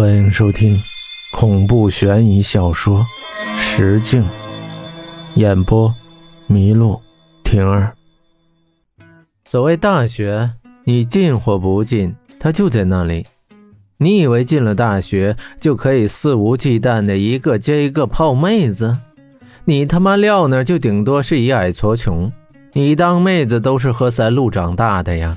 欢迎收听恐怖悬疑小说《石镜》，演播：麋鹿婷儿。所谓大学，你进或不进，它就在那里。你以为进了大学就可以肆无忌惮的一个接一个泡妹子？你他妈撂那就顶多是一矮矬穷。你当妹子都是喝三鹿长大的呀。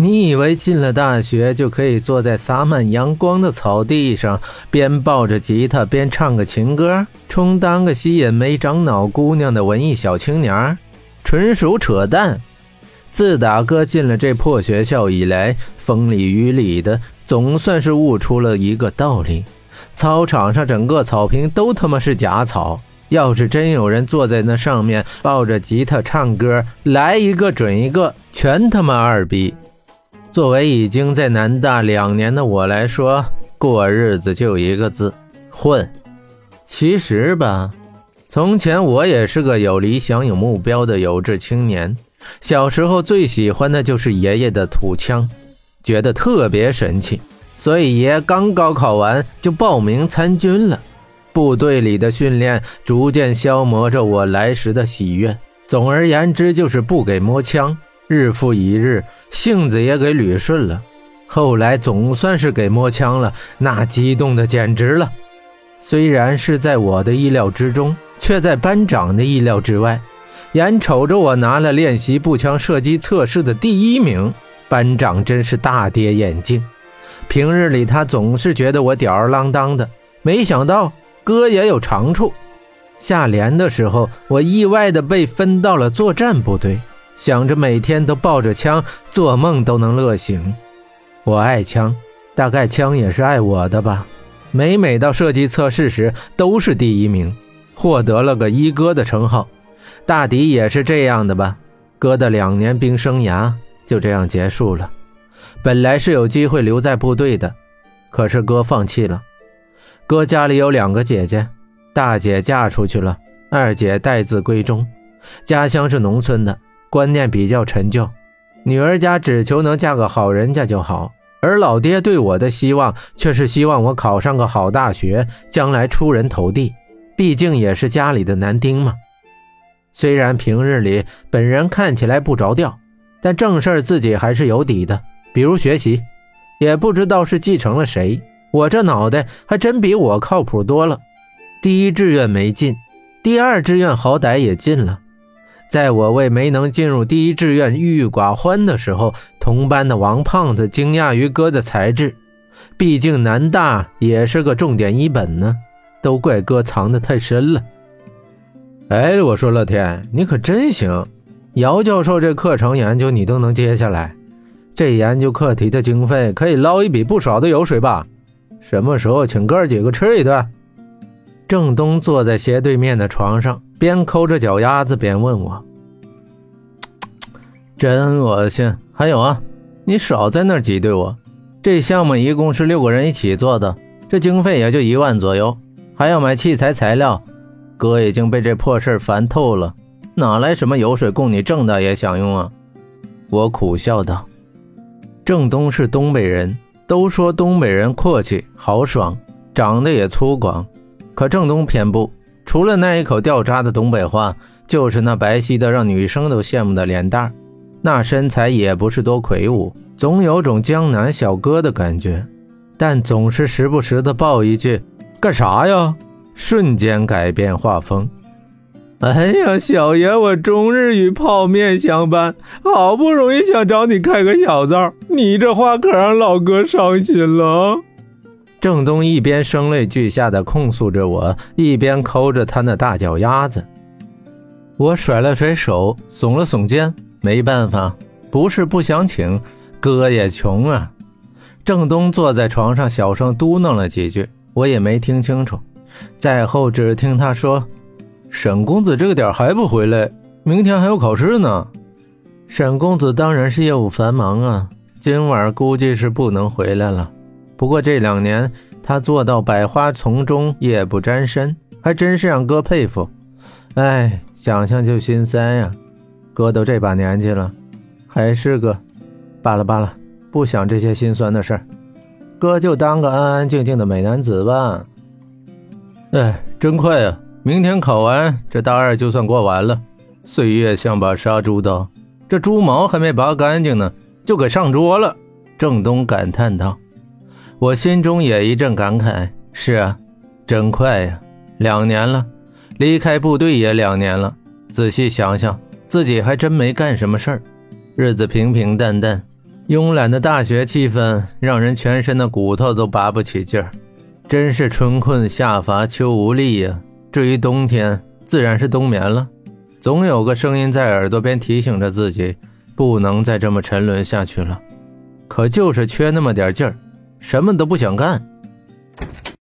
你以为进了大学就可以坐在洒满阳光的草地上，边抱着吉他边唱个情歌，充当个吸引没长脑姑娘的文艺小青年？纯属扯淡！自打哥进了这破学校以来，风里雨里的，总算是悟出了一个道理：操场上整个草坪都他妈是假草。要是真有人坐在那上面抱着吉他唱歌，来一个准一个，全他妈二逼！作为已经在南大两年的我来说，过日子就一个字：混。其实吧，从前我也是个有理想、有目标的有志青年。小时候最喜欢的就是爷爷的土枪，觉得特别神气，所以爷刚高考完就报名参军了。部队里的训练逐渐消磨着我来时的喜悦。总而言之，就是不给摸枪。日复一日，性子也给捋顺了。后来总算是给摸枪了，那激动的简直了。虽然是在我的意料之中，却在班长的意料之外。眼瞅着我拿了练习步枪射击测试的第一名，班长真是大跌眼镜。平日里他总是觉得我吊儿郎当的，没想到哥也有长处。下连的时候，我意外的被分到了作战部队。想着每天都抱着枪，做梦都能乐醒。我爱枪，大概枪也是爱我的吧。每每到射击测试时，都是第一名，获得了个一哥的称号。大抵也是这样的吧。哥的两年兵生涯就这样结束了。本来是有机会留在部队的，可是哥放弃了。哥家里有两个姐姐，大姐嫁出去了，二姐待字闺中，家乡是农村的。观念比较陈旧，女儿家只求能嫁个好人家就好，而老爹对我的希望却是希望我考上个好大学，将来出人头地。毕竟也是家里的男丁嘛。虽然平日里本人看起来不着调，但正事儿自己还是有底的。比如学习，也不知道是继承了谁，我这脑袋还真比我靠谱多了。第一志愿没进，第二志愿好歹也进了。在我为没能进入第一志愿郁郁寡欢的时候，同班的王胖子惊讶于哥的才智。毕竟南大也是个重点一本呢，都怪哥藏得太深了。哎，我说乐天，你可真行！姚教授这课程研究你都能接下来，这研究课题的经费可以捞一笔不少的油水吧？什么时候请哥几个吃一顿？郑东坐在斜对面的床上。边抠着脚丫子边问我：“ 真恶心！还有啊，你少在那儿挤兑我。这项目一共是六个人一起做的，这经费也就一万左右，还要买器材材料。哥已经被这破事烦透了，哪来什么油水供你郑大爷享用啊？”我苦笑道：“郑东是东北人，都说东北人阔气豪爽，长得也粗犷，可郑东偏不。”除了那一口掉渣的东北话，就是那白皙的让女生都羡慕的脸蛋那身材也不是多魁梧，总有种江南小哥的感觉，但总是时不时的爆一句“干啥呀”，瞬间改变画风。哎呀，小爷我终日与泡面相伴，好不容易想找你开个小灶，你这话可让老哥伤心了。郑东一边声泪俱下的控诉着我，一边抠着他那大脚丫子。我甩了甩手，耸了耸肩，没办法，不是不想请，哥也穷啊。郑东坐在床上，小声嘟囔了几句，我也没听清楚。再后，只听他说：“沈公子这个点还不回来，明天还有考试呢。”沈公子当然是业务繁忙啊，今晚估计是不能回来了。不过这两年他做到百花丛中夜不沾身，还真是让哥佩服。哎，想想就心酸呀。哥都这把年纪了，还是个……罢了罢了，不想这些心酸的事儿。哥就当个安安静静的美男子吧。哎，真快啊！明天考完，这大二就算过完了。岁月像把杀猪刀，这猪毛还没拔干净呢，就给上桌了。郑东感叹道：“我心中也一阵感慨。是啊，真快呀，两年了，离开部队也两年了。仔细想想，自己还真没干什么事儿，日子平平淡淡。慵懒的大学气氛让人全身的骨头都拔不起劲儿。真是春困夏乏秋无力呀。至于冬天，自然是冬眠了。”总有个声音在耳朵边提醒着自己，不能再这么沉沦下去了。可就是缺那么点劲儿，什么都不想干。